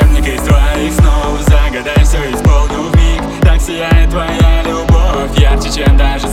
волшебник из твоих снов. Загадай все, исполню в миг. Так сияет твоя любовь Ярче, чем даже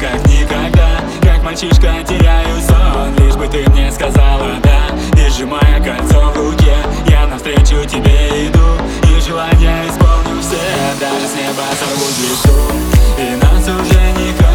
как никогда. Как мальчишка теряю сон Лишь бы ты мне сказала да И сжимая кольцо в руке Я навстречу тебе иду. И желания исполню все Даже с неба сорву звезду И нас уже никогда